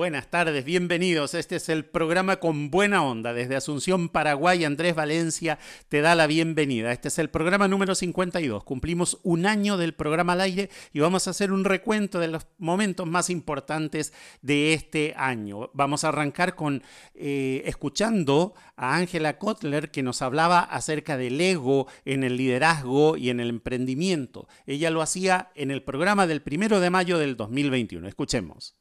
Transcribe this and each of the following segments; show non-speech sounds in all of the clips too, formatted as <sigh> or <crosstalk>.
Buenas tardes, bienvenidos. Este es el programa con buena onda. Desde Asunción, Paraguay, Andrés Valencia te da la bienvenida. Este es el programa número 52. Cumplimos un año del programa al aire y vamos a hacer un recuento de los momentos más importantes de este año. Vamos a arrancar con eh, escuchando a Ángela Kotler que nos hablaba acerca del ego en el liderazgo y en el emprendimiento. Ella lo hacía en el programa del primero de mayo del 2021. Escuchemos.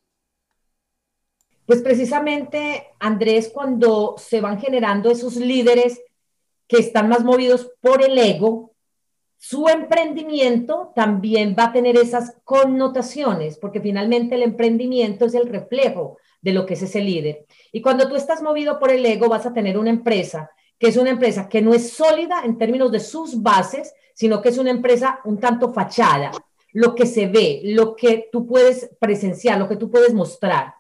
Pues precisamente, Andrés, cuando se van generando esos líderes que están más movidos por el ego, su emprendimiento también va a tener esas connotaciones, porque finalmente el emprendimiento es el reflejo de lo que es ese líder. Y cuando tú estás movido por el ego, vas a tener una empresa que es una empresa que no es sólida en términos de sus bases, sino que es una empresa un tanto fachada, lo que se ve, lo que tú puedes presenciar, lo que tú puedes mostrar.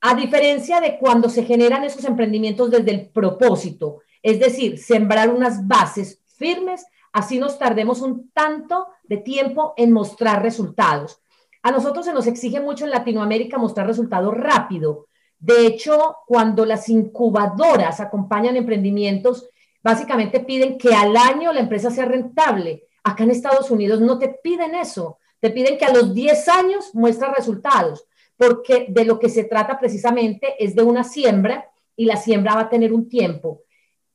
A diferencia de cuando se generan esos emprendimientos desde el propósito, es decir, sembrar unas bases firmes, así nos tardemos un tanto de tiempo en mostrar resultados. A nosotros se nos exige mucho en Latinoamérica mostrar resultados rápido. De hecho, cuando las incubadoras acompañan emprendimientos, básicamente piden que al año la empresa sea rentable. Acá en Estados Unidos no te piden eso, te piden que a los 10 años muestres resultados porque de lo que se trata precisamente es de una siembra y la siembra va a tener un tiempo.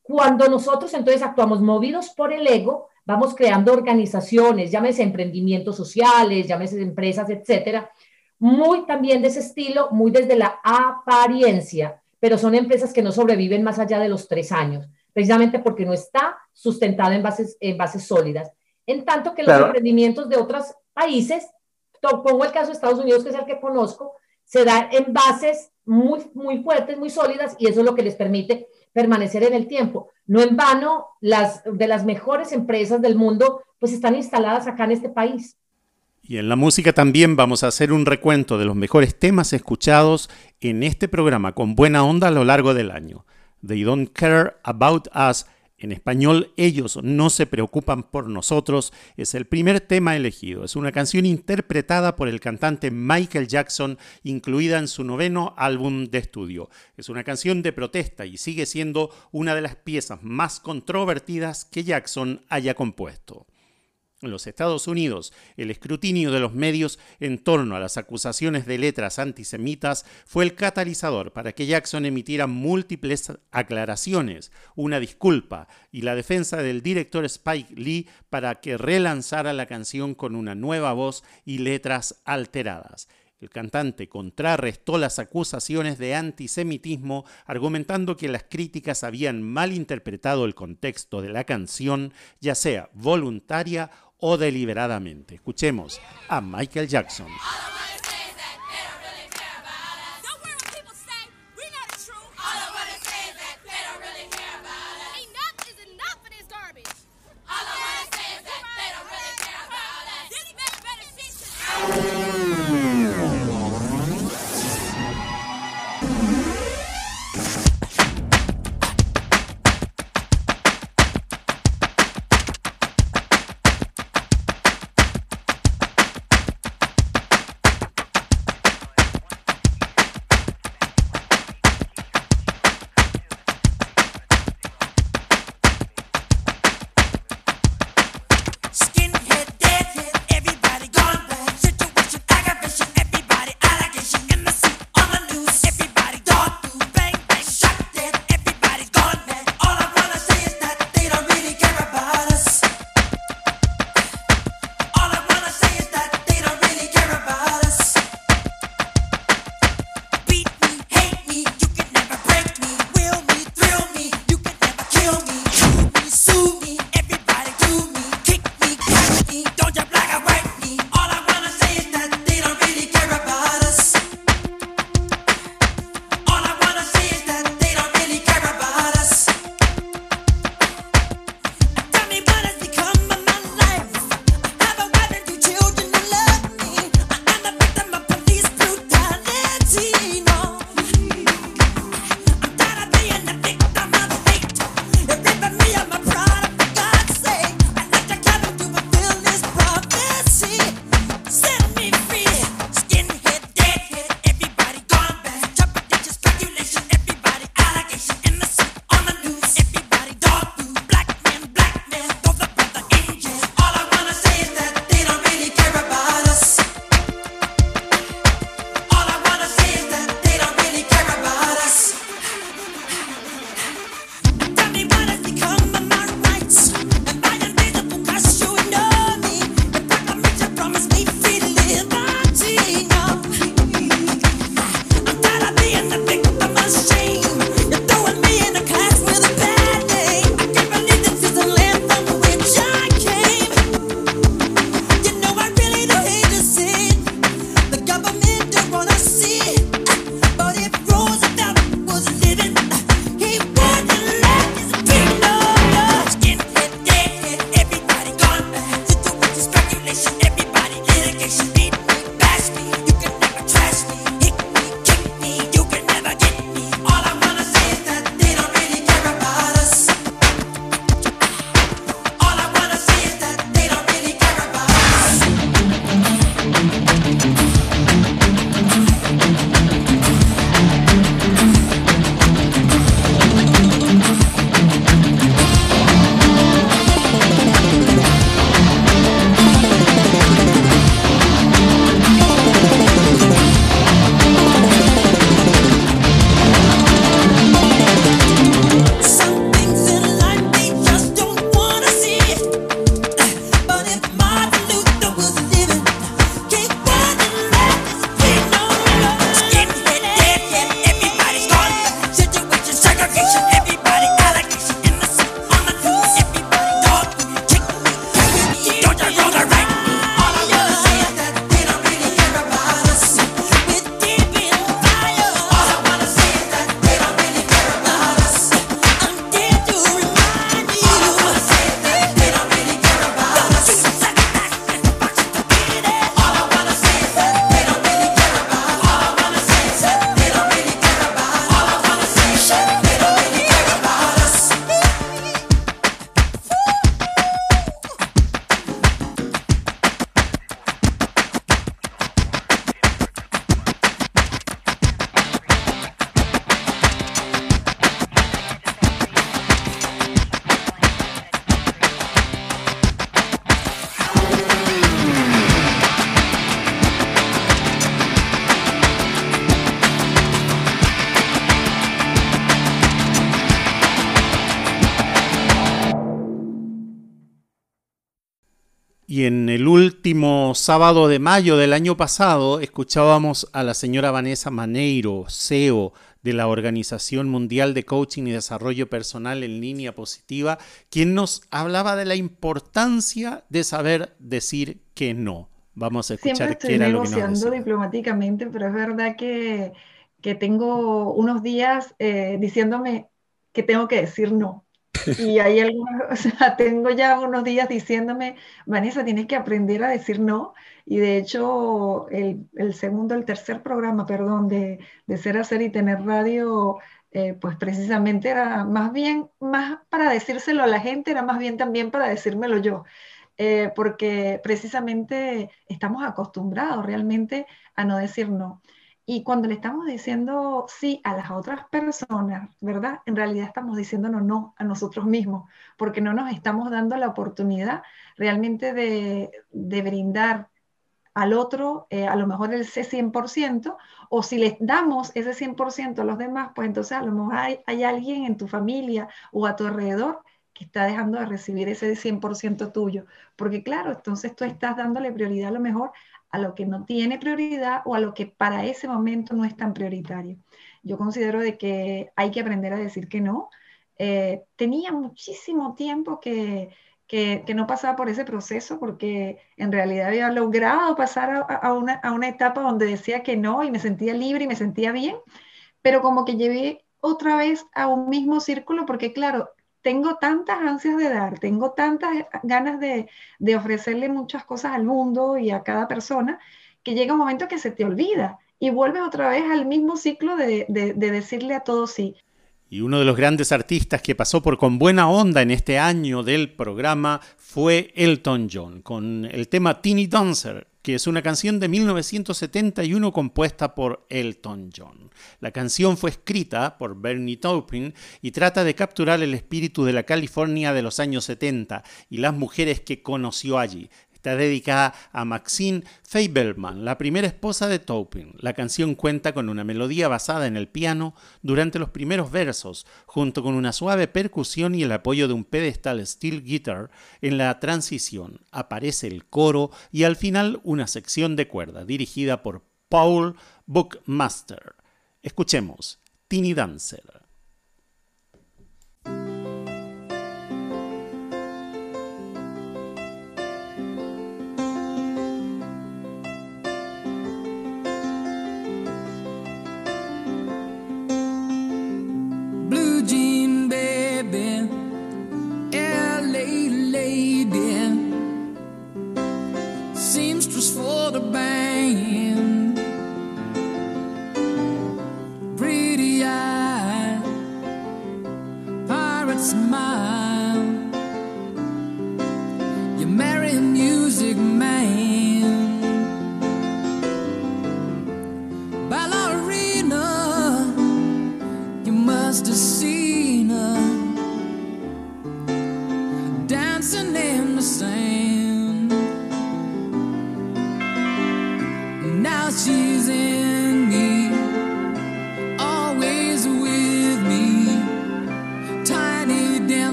Cuando nosotros entonces actuamos movidos por el ego, vamos creando organizaciones, llámese emprendimientos sociales, llámese empresas, etcétera, muy también de ese estilo, muy desde la apariencia, pero son empresas que no sobreviven más allá de los tres años, precisamente porque no está sustentada en bases, en bases sólidas. En tanto que los emprendimientos de otros países pongo el caso de Estados Unidos, que es el que conozco, se da en bases muy, muy fuertes, muy sólidas, y eso es lo que les permite permanecer en el tiempo. No en vano, las de las mejores empresas del mundo, pues están instaladas acá en este país. Y en la música también vamos a hacer un recuento de los mejores temas escuchados en este programa con buena onda a lo largo del año. They Don't Care About Us en español, Ellos no se preocupan por nosotros es el primer tema elegido. Es una canción interpretada por el cantante Michael Jackson, incluida en su noveno álbum de estudio. Es una canción de protesta y sigue siendo una de las piezas más controvertidas que Jackson haya compuesto. En los Estados Unidos, el escrutinio de los medios en torno a las acusaciones de letras antisemitas fue el catalizador para que Jackson emitiera múltiples aclaraciones, una disculpa y la defensa del director Spike Lee para que relanzara la canción con una nueva voz y letras alteradas. El cantante contrarrestó las acusaciones de antisemitismo argumentando que las críticas habían malinterpretado el contexto de la canción, ya sea voluntaria o deliberadamente. Escuchemos a Michael Jackson. Último sábado de mayo del año pasado escuchábamos a la señora Vanessa Maneiro, CEO de la Organización Mundial de Coaching y Desarrollo Personal en Línea Positiva, quien nos hablaba de la importancia de saber decir que no. Vamos a escuchar Siempre estoy negociando diplomáticamente, pero es verdad que, que tengo unos días eh, diciéndome que tengo que decir no. <laughs> Y hay algunos, <laughs> o sea, tengo ya unos días diciéndome, Vanessa, tienes que aprender a decir no. Y de hecho, el, el segundo, el tercer programa, perdón, de, de Ser, Hacer y Tener Radio, eh, pues precisamente era más bien, más para decírselo a la gente, era más bien también para decírmelo yo. Eh, porque precisamente estamos acostumbrados realmente a no decir no. Y cuando le estamos diciendo sí a las otras personas, ¿verdad? En realidad estamos diciéndonos no a nosotros mismos, porque no nos estamos dando la oportunidad realmente de, brindar al otro eh, a lo mejor ese 100%, o si les damos ese 100% a los demás, pues entonces a lo mejor hay, hay alguien en tu familia o a tu alrededor que está dejando de recibir ese 100% tuyo. Porque claro, entonces tú estás dándole prioridad a lo mejor a lo que no tiene prioridad o a lo que para ese momento no es tan prioritario. Yo considero de que hay que aprender a decir que no. Eh, tenía muchísimo tiempo que, que, no pasaba por ese proceso porque en realidad había logrado pasar a, una, a una etapa donde decía que no y me sentía libre y me sentía bien, pero como que llevé otra vez a un mismo círculo porque claro, tengo tantas ansias de dar, tengo tantas ganas de, ofrecerle muchas cosas al mundo y a cada persona, que llega un momento que se te olvida y vuelves otra vez al mismo ciclo de, de decirle a todos sí. Y uno de los grandes artistas que pasó por Con Buena Onda en este año del programa fue Elton John, con el tema Teeny Dancer, que es una canción de 1971 compuesta por Elton John. La canción fue escrita por Bernie Taupin y trata de capturar el espíritu de la California de los años 70 y las mujeres que conoció allí, Está dedicada a Maxine Fabelman, la primera esposa de Taupin. La canción cuenta con una melodía basada en el piano durante los primeros versos, junto con una suave percusión y el apoyo de un pedestal steel guitar en la transición. Aparece el coro y al final una sección de cuerda dirigida por Paul Bookmaster. Escuchemos Tiny Dancer.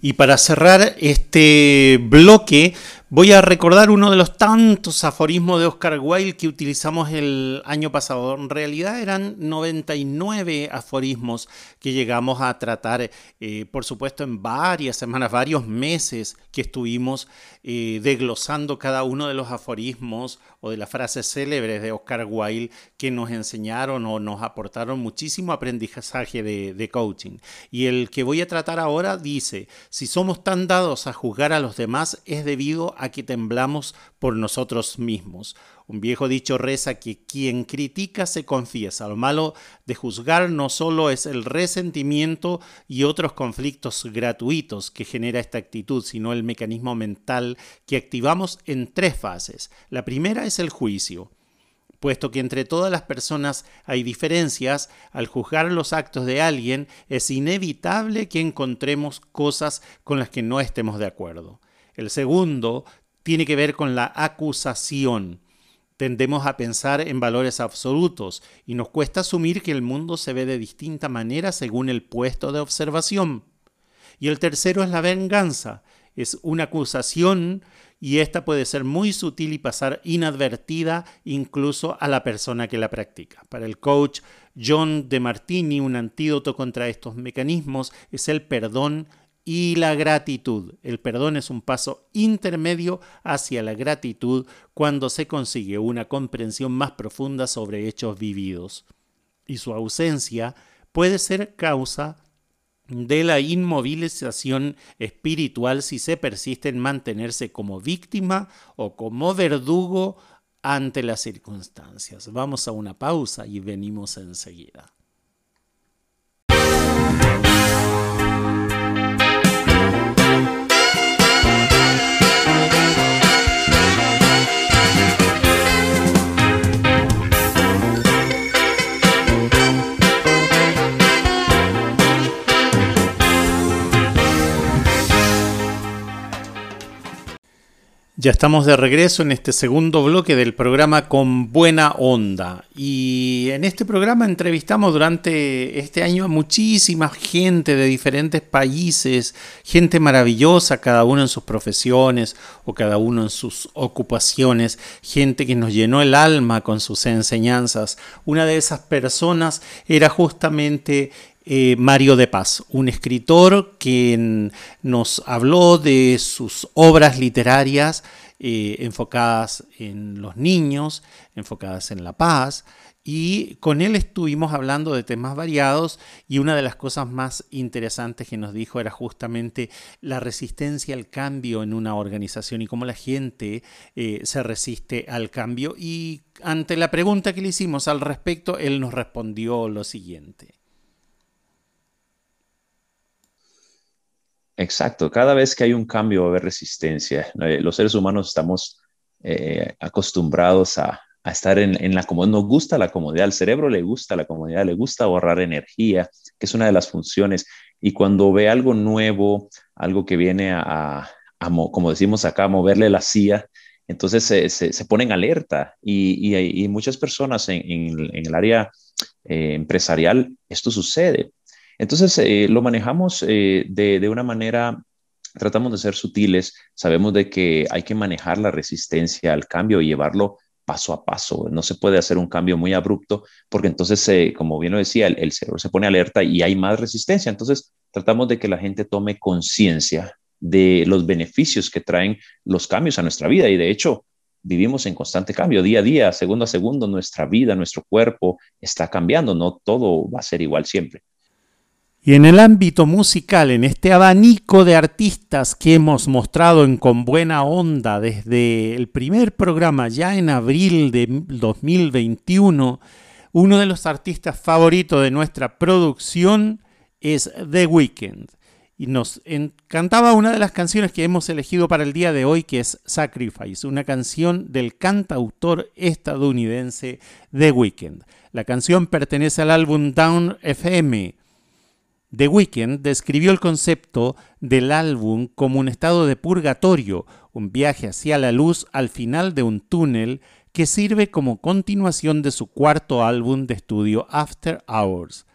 Y para cerrar este bloque, voy a recordar uno de los tantos aforismos de Oscar Wilde que utilizamos el año pasado. En realidad eran 99 aforismos que llegamos a tratar, eh, por supuesto, en varias semanas, varios meses que estuvimos eh, desglosando cada uno de los aforismos o de las frases célebres de Oscar Wilde que nos enseñaron o nos aportaron muchísimo aprendizaje de, de coaching. Y el que voy a tratar ahora dice, si somos tan dados a juzgar a los demás es debido a que temblamos por nosotros mismos. Un viejo dicho reza que quien critica se confiesa. Lo malo de juzgar no solo es el resentimiento y otros conflictos gratuitos que genera esta actitud, sino el mecanismo mental que activamos en tres fases. La primera es el juicio. Puesto que entre todas las personas hay diferencias, al juzgar los actos de alguien es inevitable que encontremos cosas con las que no estemos de acuerdo. El segundo tiene que ver con la acusación. Tendemos a pensar en valores absolutos y nos cuesta asumir que el mundo se ve de distinta manera según el puesto de observación. Y el tercero es la venganza. Es una acusación y esta puede ser muy sutil y pasar inadvertida incluso a la persona que la practica. Para el coach John de Martini, un antídoto contra estos mecanismos es el perdón y la gratitud. El perdón es un paso intermedio hacia la gratitud cuando se consigue una comprensión más profunda sobre hechos vividos. Y su ausencia puede ser causa de la inmovilización espiritual si se persiste en mantenerse como víctima o como verdugo ante las circunstancias. Vamos a una pausa y venimos enseguida. Ya estamos de regreso en este segundo bloque del programa Con Buena Onda. Y en este programa entrevistamos durante este año a muchísima gente de diferentes países, gente maravillosa, cada uno en sus profesiones o cada uno en sus ocupaciones, gente que nos llenó el alma con sus enseñanzas. Una de esas personas era justamente eh, Mario de Paz, un escritor que nos habló de sus obras literarias eh, enfocadas en los niños, enfocadas en la paz, y con él estuvimos hablando de temas variados y una de las cosas más interesantes que nos dijo era justamente la resistencia al cambio en una organización y cómo la gente eh, se resiste al cambio. Y ante la pregunta que le hicimos al respecto, él nos respondió lo siguiente. Exacto, cada vez que hay un cambio va a haber resistencia. Eh, los seres humanos estamos eh, acostumbrados a, estar en, la comodidad, nos gusta la comodidad, al cerebro le gusta la comodidad, le gusta ahorrar energía, que es una de las funciones. Y cuando ve algo nuevo, algo que viene a, como decimos acá, a moverle la silla, entonces se, se, ponen alerta. Y, y, muchas personas en, el área eh, empresarial, esto sucede entonces, eh, lo manejamos eh, de, una manera, tratamos de ser sutiles, sabemos de que hay que manejar la resistencia al cambio y llevarlo paso a paso. No se puede hacer un cambio muy abrupto porque entonces, eh, como bien lo decía, el, cerebro se pone alerta y hay más resistencia. Entonces, tratamos de que la gente tome conciencia de los beneficios que traen los cambios a nuestra vida y de hecho vivimos en constante cambio, día a día, segundo a segundo, nuestra vida, nuestro cuerpo está cambiando, no todo va a ser igual siempre. Y en el ámbito musical, en este abanico de artistas que hemos mostrado en Con Buena Onda desde el primer programa, ya en abril de 2021, uno de los artistas favoritos de nuestra producción es The Weeknd. y nos encantaba una de las canciones que hemos elegido para el día de hoy, que es Sacrifice, una canción del cantautor estadounidense The Weeknd. La canción pertenece al álbum Down FM. The Weeknd describió el concepto del álbum como un estado de purgatorio, un viaje hacia la luz al final de un túnel que sirve como continuación de su cuarto álbum de estudio After Hours.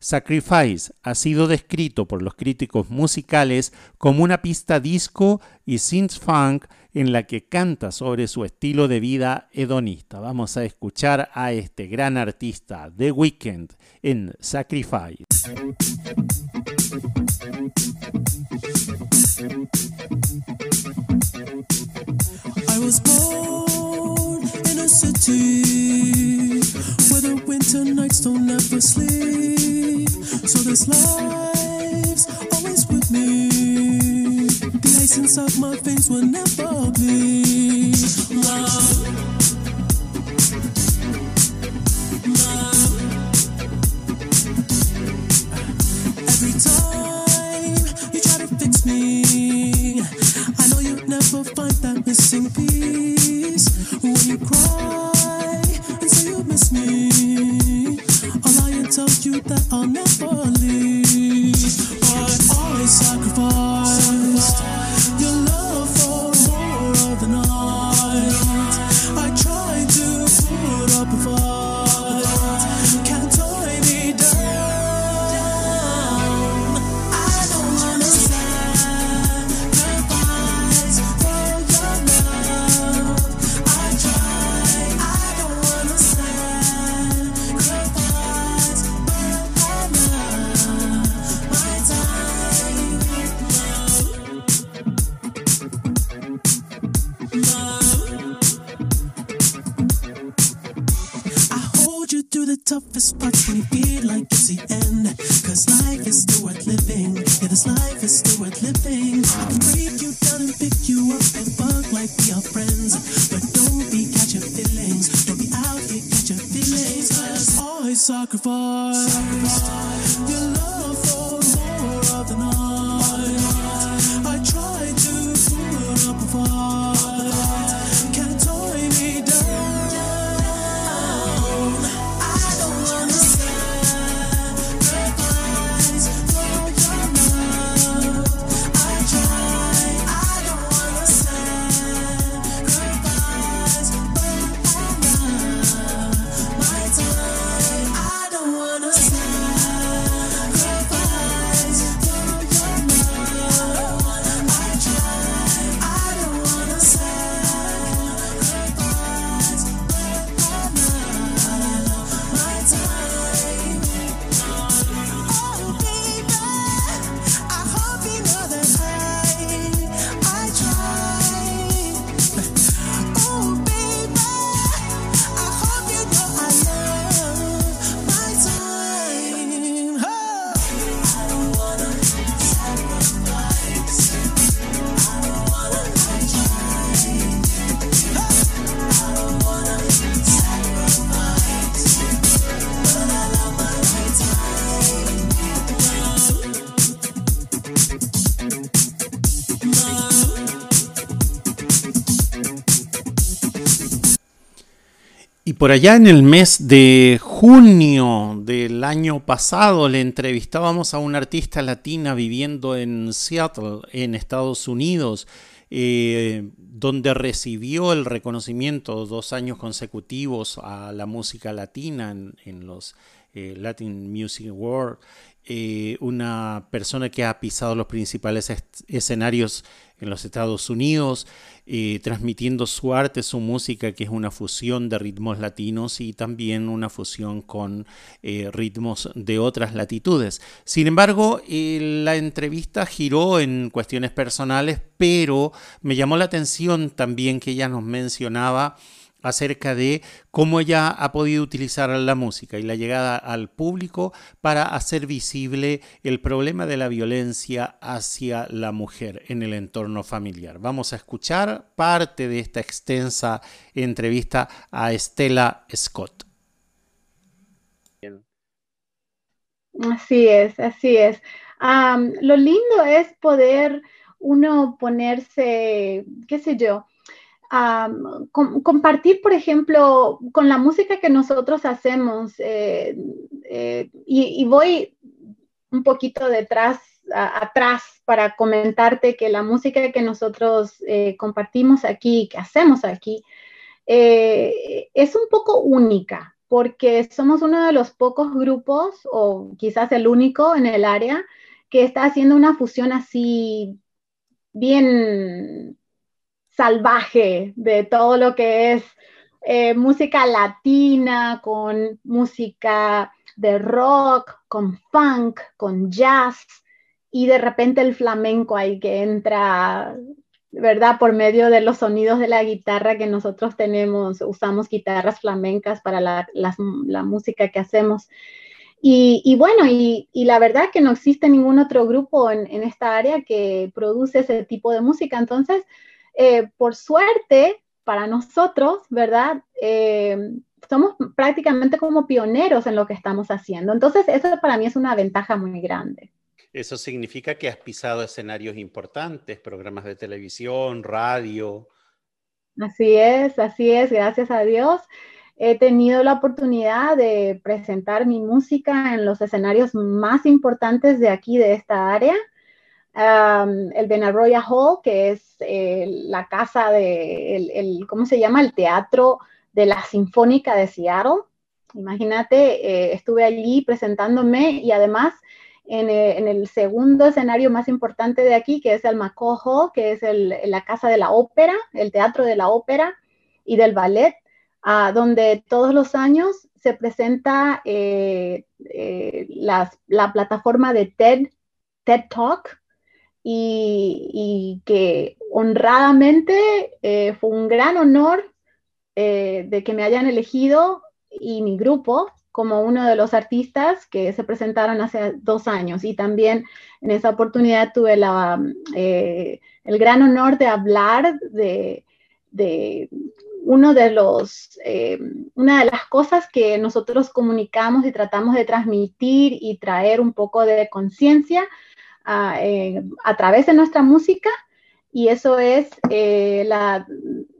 Sacrifice ha sido descrito por los críticos musicales como una pista disco y synth funk en la que canta sobre su estilo de vida hedonista. Vamos a escuchar a este gran artista The Weeknd en Sacrifice. don't ever sleep. So this life's try to fix me, I know you'll never find that missing piece. When you cry and say you miss me, I'll tell you that I'll never Cause I sacrifice por allá en el mes de junio del año pasado le entrevistábamos a una artista latina viviendo en Seattle, en Estados Unidos, eh, donde recibió el reconocimiento dos años consecutivos a la música latina en, los eh, Latin Music Awards. Eh, una persona que ha pisado los principales escenarios en los Estados Unidos, eh, transmitiendo su arte, su música, que es una fusión de ritmos latinos y también una fusión con eh, ritmos de otras latitudes. Sin embargo, la entrevista giró en cuestiones personales, pero me llamó la atención también que ella nos mencionaba acerca de cómo ella ha podido utilizar la música y la llegada al público para hacer visible el problema de la violencia hacia la mujer en el entorno familiar. Vamos a escuchar parte de esta extensa entrevista a Estela Scott. Así es, así es. lo lindo es poder uno ponerse, qué sé yo, compartir, por ejemplo, con la música que nosotros hacemos. Eh, eh, y, voy un poquito detrás, atrás para comentarte que la música que nosotros eh, compartimos aquí, que hacemos aquí, es un poco única, porque somos uno de los pocos grupos, o quizás el único en el área, que está haciendo una fusión así bien salvaje de todo lo que es eh, música latina, con música de rock, con funk, con jazz, y de repente el flamenco ahí que entra, ¿verdad? Por medio de los sonidos de la guitarra que nosotros tenemos, usamos guitarras flamencas para la, música que hacemos. Y, bueno, y, la verdad que no existe ningún otro grupo en, en esta área que produce ese tipo de música. Entonces, eh, por suerte, para nosotros, ¿verdad? Eh, somos prácticamente como pioneros en lo que estamos haciendo. Entonces, eso para mí es una ventaja muy grande. Eso significa que has pisado escenarios importantes, programas de televisión, radio. Así es, así es, gracias a Dios. He tenido la oportunidad de presentar mi música en los escenarios más importantes de aquí, de esta área el Benaroya Hall, que es eh, la casa de, el, ¿cómo se llama? El teatro de la Sinfónica de Seattle. Imagínate, eh, estuve allí presentándome y además en, eh, en, el segundo escenario más importante de aquí, que es el Macojo, que es el, la casa de la ópera, el teatro de la ópera y del ballet, donde todos los años se presenta la plataforma de TED, TED Talk, y, que honradamente eh, fue un gran honor eh, de que me hayan elegido y mi grupo como uno de los artistas que se presentaron hace dos años. Y también en esa oportunidad tuve eh, el gran honor de hablar de, de uno de los, una de las cosas que nosotros comunicamos y tratamos de transmitir y traer un poco de conciencia eh, a, través de nuestra música y eso es eh, la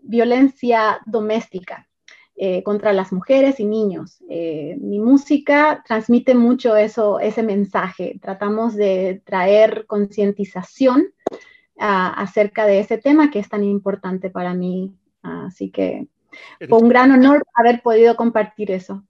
violencia doméstica eh, contra las mujeres y niños. mi música transmite mucho eso, ese mensaje. Tratamos de traer concientización acerca de ese tema que es tan importante para mí. Así que fue un gran honor haber podido compartir eso.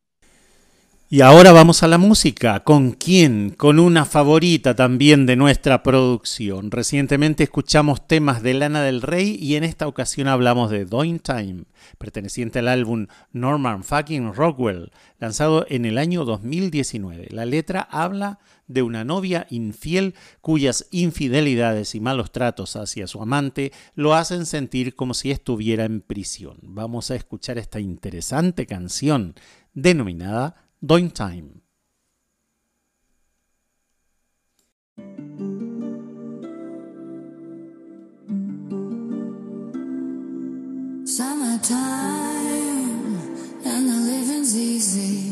Y ahora vamos a la música. ¿Con quién? Con una favorita también de nuestra producción. Recientemente escuchamos temas de Lana del Rey y en esta ocasión hablamos de Doing Time, perteneciente al álbum Norman Fucking Rockwell, lanzado en el año 2019. La letra habla de una novia infiel cuyas infidelidades y malos tratos hacia su amante lo hacen sentir como si estuviera en prisión. Vamos a escuchar esta interesante canción denominada Doing Time. Summertime and the living's easy.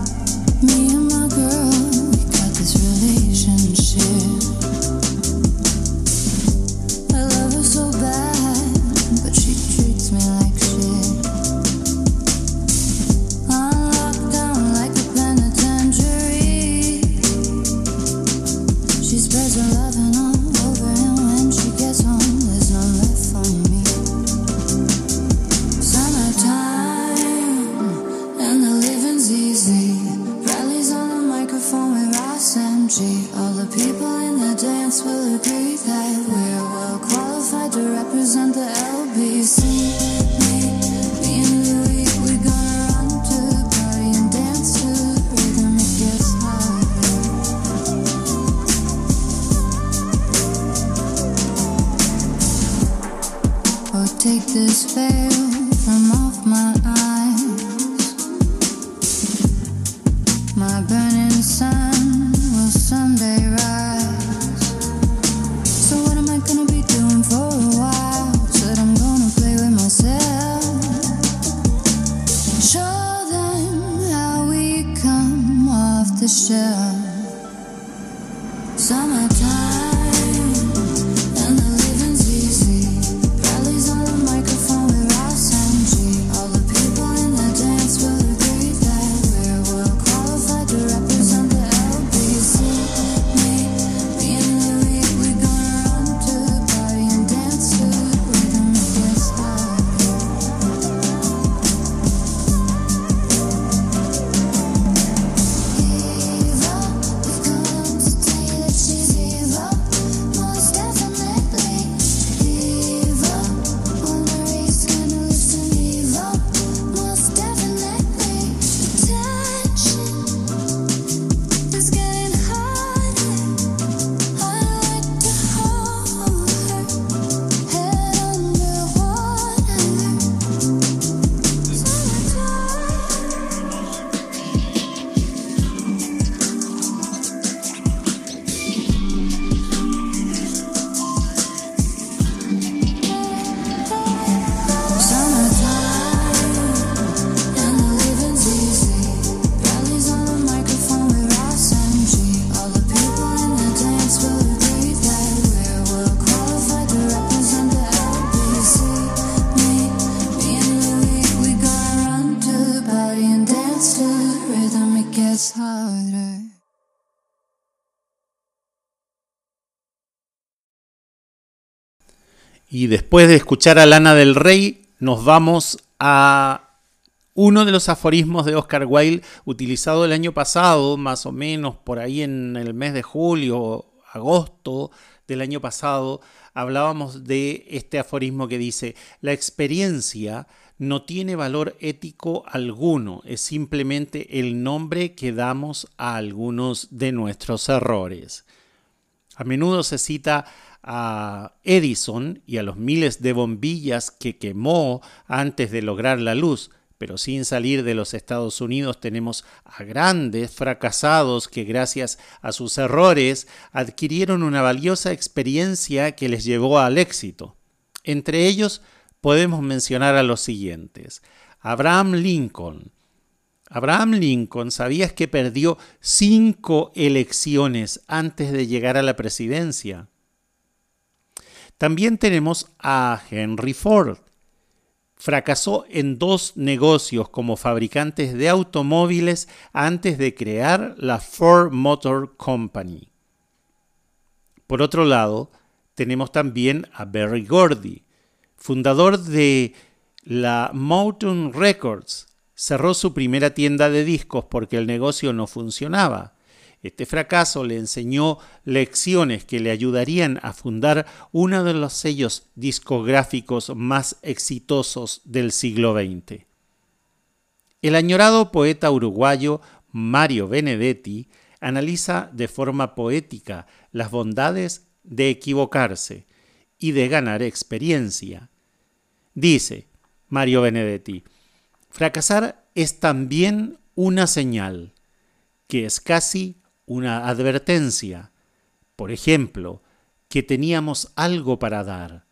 Y después de escuchar a Lana del Rey, nos vamos a uno de los aforismos de Oscar Wilde utilizado el año pasado, más o menos por ahí en el mes de julio, agosto del año pasado, hablábamos de este aforismo que dice, la experiencia no tiene valor ético alguno, es simplemente el nombre que damos a algunos de nuestros errores. A menudo se cita a Edison y a los miles de bombillas que quemó antes de lograr la luz, pero sin salir de los Estados Unidos tenemos a grandes fracasados que gracias a sus errores adquirieron una valiosa experiencia que les llevó al éxito. Entre ellos podemos mencionar a los siguientes. Abraham Lincoln, Abraham Lincoln, ¿sabías que perdió cinco elecciones antes de llegar a la presidencia? También tenemos a Henry Ford. Fracasó en dos negocios como fabricantes de automóviles antes de crear la Ford Motor Company. Por otro lado, tenemos también a Berry Gordy, fundador de la Mountain Records, cerró su primera tienda de discos porque el negocio no funcionaba. Este fracaso le enseñó lecciones que le ayudarían a fundar uno de los sellos discográficos más exitosos del siglo XX. El añorado poeta uruguayo Mario Benedetti analiza de forma poética las bondades de equivocarse y de ganar experiencia. Dice Mario Benedetti, fracasar es también una señal, que es casi una advertencia. Por ejemplo, que teníamos algo para dar,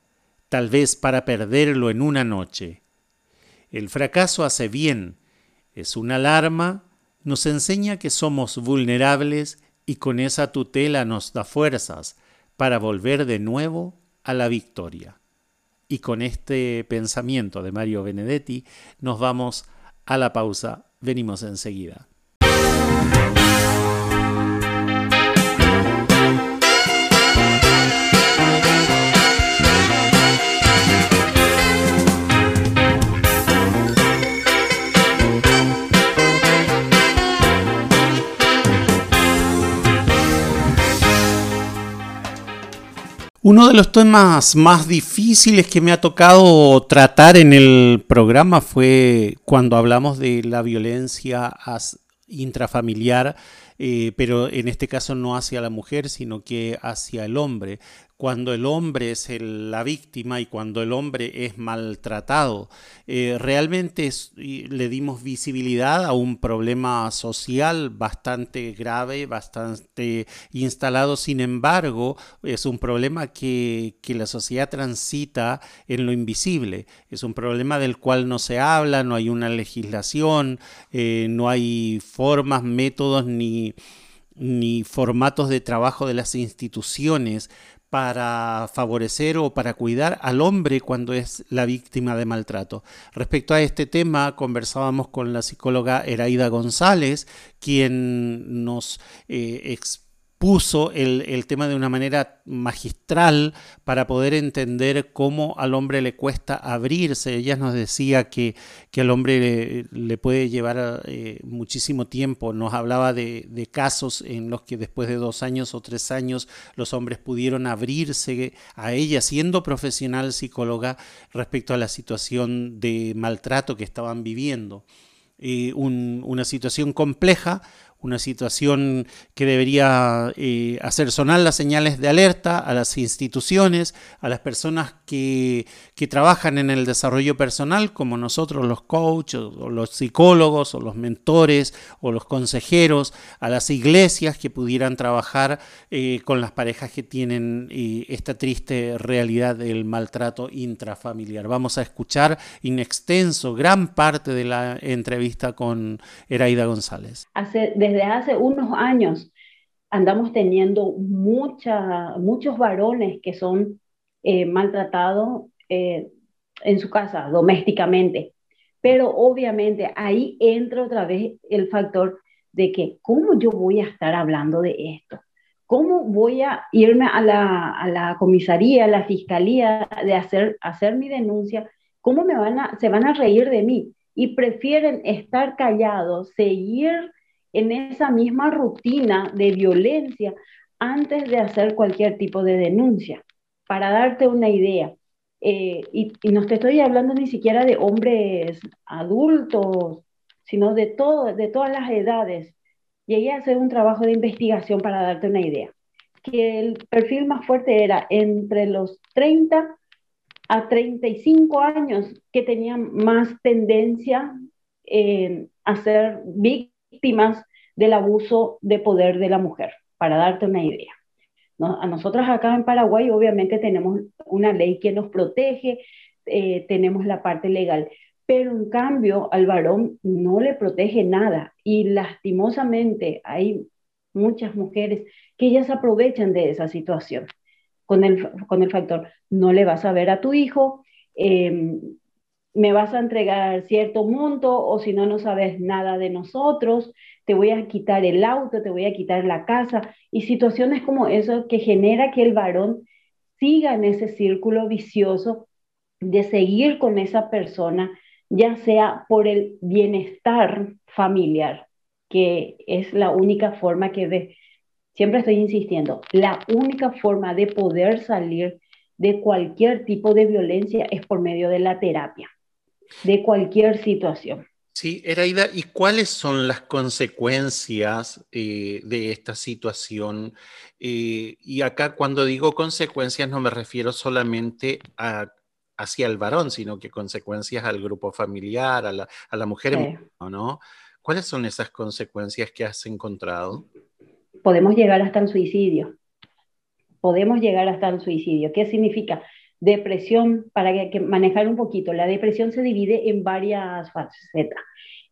tal vez para perderlo en una noche. El fracaso hace bien, es una alarma, nos enseña que somos vulnerables y con esa tutela nos da fuerzas para volver de nuevo a la victoria. Y con este pensamiento de Mario Benedetti nos vamos a la pausa. Venimos enseguida. Uno de los temas más difíciles que me ha tocado tratar en el programa fue cuando hablamos de la violencia intrafamiliar, eh, pero en este caso no hacia la mujer, sino que hacia el hombre, cuando el hombre es la víctima y cuando el hombre es maltratado. Eh, realmente le dimos visibilidad a un problema social bastante grave, bastante instalado. Sin embargo, es un problema que, la sociedad transita en lo invisible. Es un problema del cual no se habla, no hay una legislación, eh, no hay formas, métodos ni ni formatos de trabajo de las instituciones para favorecer o para cuidar al hombre cuando es la víctima de maltrato. Respecto a este tema, conversábamos con la psicóloga Eraida González, quien nos eh, puso el, tema de una manera magistral para poder entender cómo al hombre le cuesta abrirse. Ella nos decía que, que al hombre le, puede llevar eh, muchísimo tiempo. Nos hablaba de, de, casos en los que después de dos años o tres años los hombres pudieron abrirse a ella, siendo profesional psicóloga, respecto a la situación de maltrato que estaban viviendo. Eh, una situación compleja, una situación que debería eh, hacer sonar las señales de alerta a las instituciones, a las personas que, que trabajan en el desarrollo personal, como nosotros los coaches, o los psicólogos, o los mentores, o los consejeros, a las iglesias que pudieran trabajar eh, con las parejas que tienen eh, esta triste realidad del maltrato intrafamiliar. Vamos a escuchar in extenso gran parte de la entrevista con Eraida González. Hace, desde hace unos años andamos teniendo mucha, muchos varones que son eh, maltratados eh, en su casa, domésticamente. Pero obviamente ahí entra otra vez el factor de que, ¿cómo yo voy a estar hablando de esto? ¿Cómo voy a irme a la, a la comisaría, a la fiscalía, de hacer, hacer mi denuncia? ¿Cómo me van a, se van a reír de mí? Y prefieren estar callados, seguir en esa misma rutina de violencia antes de hacer cualquier tipo de denuncia. Para darte una idea, eh, y, no te estoy hablando ni siquiera de hombres adultos, sino de, todo, de todas las edades. Llegué a hacer un trabajo de investigación para darte una idea, que el perfil más fuerte era entre los 30 a 35 años que tenían más tendencia en a ser víctimas víctimas del abuso de poder de la mujer, para darte una idea. A nosotros acá en Paraguay obviamente tenemos una ley que nos protege, eh, tenemos la parte legal, pero en cambio al varón no le protege nada y lastimosamente hay muchas mujeres que ellas aprovechan de esa situación con el, con el factor, no le vas a ver a tu hijo, eh, me vas a entregar cierto monto o si no, no sabes nada de nosotros, te voy a quitar el auto, te voy a quitar la casa y situaciones como eso que genera que el varón siga en ese círculo vicioso de seguir con esa persona, ya sea por el bienestar familiar, que es la única forma que de, siempre estoy insistiendo, la única forma de poder salir de cualquier tipo de violencia es por medio de la terapia de cualquier situación. Sí, Eraida, ¿y cuáles son las consecuencias eh, de esta situación? Eh, y acá cuando digo consecuencias no me refiero solamente a, hacia el varón, sino que consecuencias al grupo familiar, a la, mujer, ¿no? ¿Cuáles son esas consecuencias que has encontrado? Podemos llegar hasta el suicidio. Podemos llegar hasta el suicidio. ¿Qué significa? Depresión, para que, manejar un poquito, la depresión se divide en varias facetas,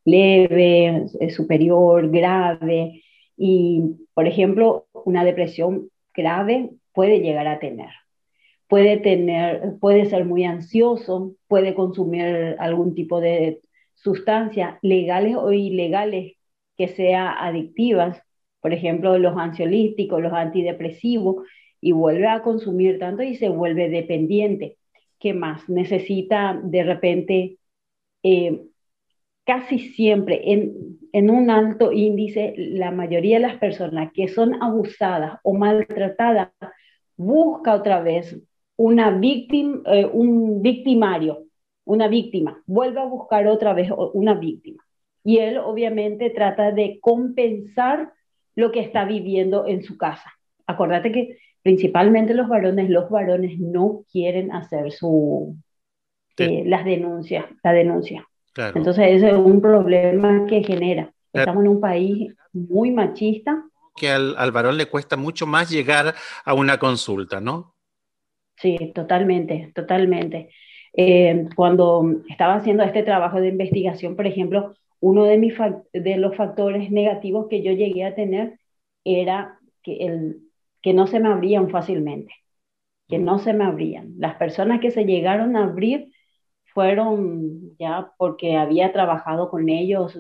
leve, eh, superior, grave, y por ejemplo, una depresión grave puede llegar a tener. Puede tener, puede ser muy ansioso, puede consumir algún tipo de sustancia, legales o ilegales, que sea adictivas, por ejemplo, los ansiolíticos, los antidepresivos, y vuelve a consumir tanto y se vuelve dependiente. ¿Qué más? Necesita de repente, eh, casi siempre en, en un alto índice, la mayoría de las personas que son abusadas o maltratadas busca otra vez una víctima, eh, un victimario, una víctima, vuelve a buscar otra vez una víctima. Y él obviamente trata de compensar lo que está viviendo en su casa. Acordate que principalmente los varones, los varones no quieren hacer su, eh, las denuncias, la denuncia. Claro. Entonces ese es un problema que genera. Claro. Estamos en un país muy machista. Que al, al varón le cuesta mucho más llegar a una consulta, ¿no? Sí, totalmente, totalmente. Eh, cuando estaba haciendo este trabajo de investigación, por ejemplo, uno de, mis de los factores negativos que yo llegué a tener era que, el, que no se me abrían fácilmente, que no se me abrían. Las personas que se llegaron a abrir fueron ya porque había trabajado con ellos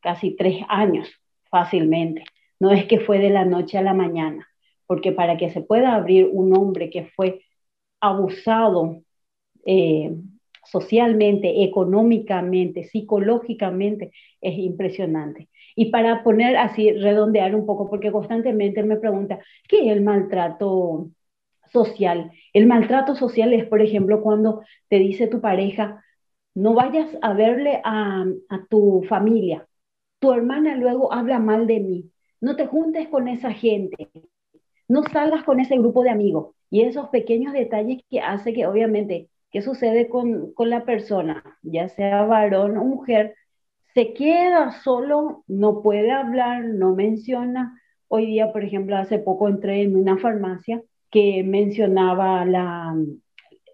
casi tres años fácilmente. No es que fue de la noche a la mañana, porque para que se pueda abrir un hombre que fue abusado eh, socialmente, económicamente, psicológicamente, es impresionante. Y para poner así, redondear un poco, porque constantemente me pregunta, ¿qué es el maltrato social? El maltrato social es, por ejemplo, cuando te dice tu pareja, no vayas a verle a, a tu familia, tu hermana luego habla mal de mí, no te juntes con esa gente, no salgas con ese grupo de amigos. Y esos pequeños detalles que hace que obviamente, ¿qué sucede con, con la persona? Ya sea varón o mujer, se queda solo, no puede hablar, no menciona. Hoy día, por ejemplo, hace poco entré en una farmacia que mencionaba la,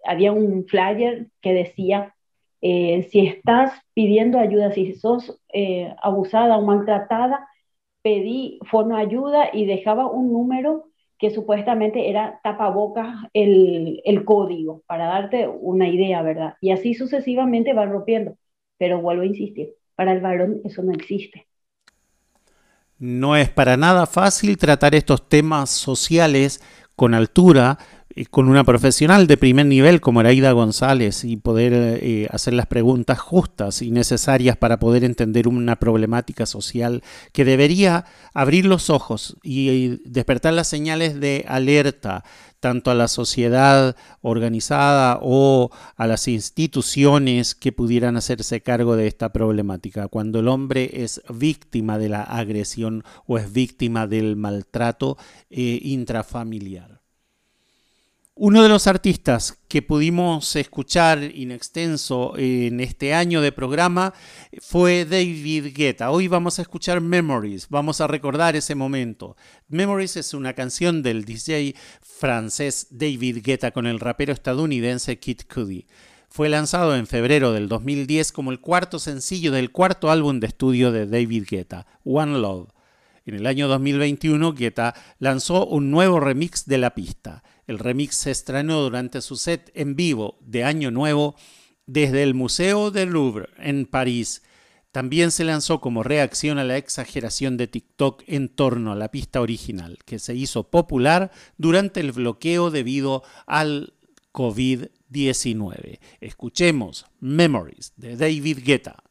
había un flyer que decía, eh, si estás pidiendo ayuda, si sos eh, abusada o maltratada, pedí fono ayuda y dejaba un número que supuestamente era tapabocas el, el código, para darte una idea, ¿verdad? Y así sucesivamente va rompiendo. Pero vuelvo a insistir, para el varón eso no existe. No es para nada fácil tratar estos temas sociales con altura, con una profesional de primer nivel como Araida González y poder eh, hacer las preguntas justas y necesarias para poder entender una problemática social que debería abrir los ojos y, y despertar las señales de alerta tanto a la sociedad organizada o a las instituciones que pudieran hacerse cargo de esta problemática. Cuando el hombre es víctima de la agresión o es víctima del maltrato eh, intrafamiliar. Uno de los artistas que pudimos escuchar in extenso en este año de programa fue David Guetta. Hoy vamos a escuchar Memories, vamos a recordar ese momento. Memories es una canción del DJ francés David Guetta con el rapero estadounidense Kid Cudi. Fue lanzado en febrero del 2010 como el cuarto sencillo del cuarto álbum de estudio de David Guetta, One Love. En el año 2021, Guetta lanzó un nuevo remix de la pista. El remix se estrenó durante su set en vivo de Año Nuevo desde el Museo del Louvre en París. También se lanzó como reacción a la exageración de TikTok en torno a la pista original, que se hizo popular durante el bloqueo debido al COVID-19. Escuchemos Memories de David Guetta.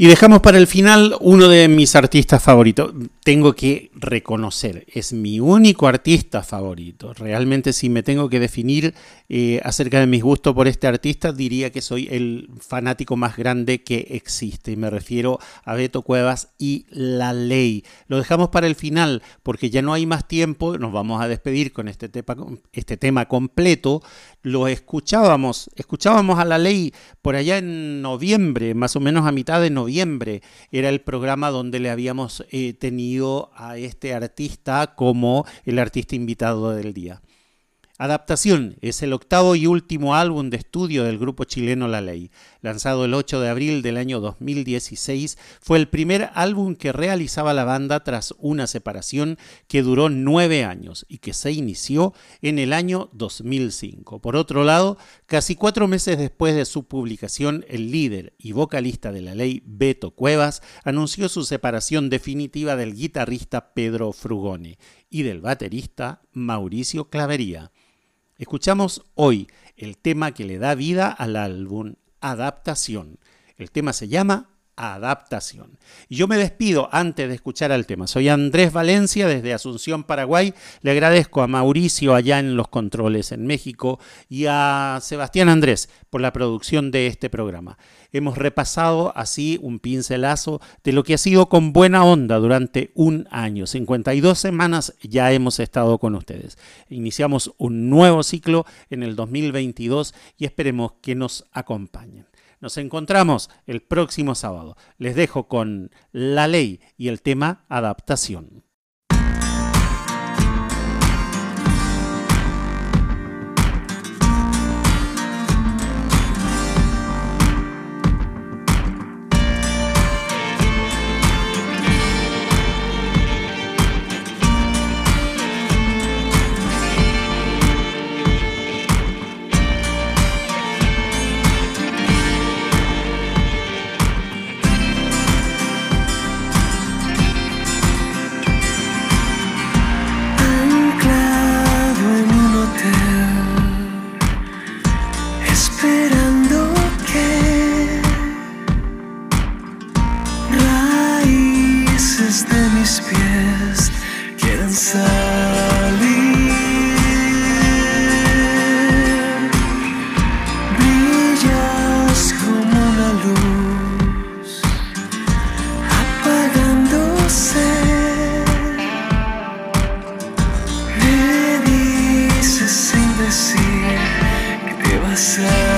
Y dejamos para el final uno de mis artistas favoritos. Tengo que reconocer, es mi único artista favorito. Realmente si me tengo que definir eh, acerca de mis gustos por este artista, diría que soy el fanático más grande que existe. Y me refiero a Beto Cuevas y La Ley. Lo dejamos para el final porque ya no hay más tiempo. Nos vamos a despedir con este tema, este tema completo. Lo escuchábamos, escuchábamos a La Ley por allá en noviembre, más o menos a mitad de noviembre. Era el programa donde le habíamos eh, tenido a este artista como el artista invitado del día. Adaptación es el octavo y último álbum de estudio del grupo chileno La Ley. Lanzado el 8 de abril del año 2016, fue el primer álbum que realizaba la banda tras una separación que duró nueve años y que se inició en el año 2005. Por otro lado, casi cuatro meses después de su publicación, el líder y vocalista de La Ley, Beto Cuevas, anunció su separación definitiva del guitarrista Pedro Frugone y del baterista Mauricio Clavería. Escuchamos hoy el tema que le da vida al álbum Adaptación. El tema se llama Adaptación. Y yo me despido antes de escuchar al tema. Soy Andrés Valencia desde Asunción, Paraguay. Le agradezco a Mauricio allá en los controles en México y a Sebastián Andrés por la producción de este programa. Hemos repasado así un pincelazo de lo que ha sido con buena onda durante un año. 52 semanas ya hemos estado con ustedes. Iniciamos un nuevo ciclo en el 2022 y esperemos que nos acompañen. Nos encontramos el próximo sábado. Les dejo con la ley y el tema adaptación. myself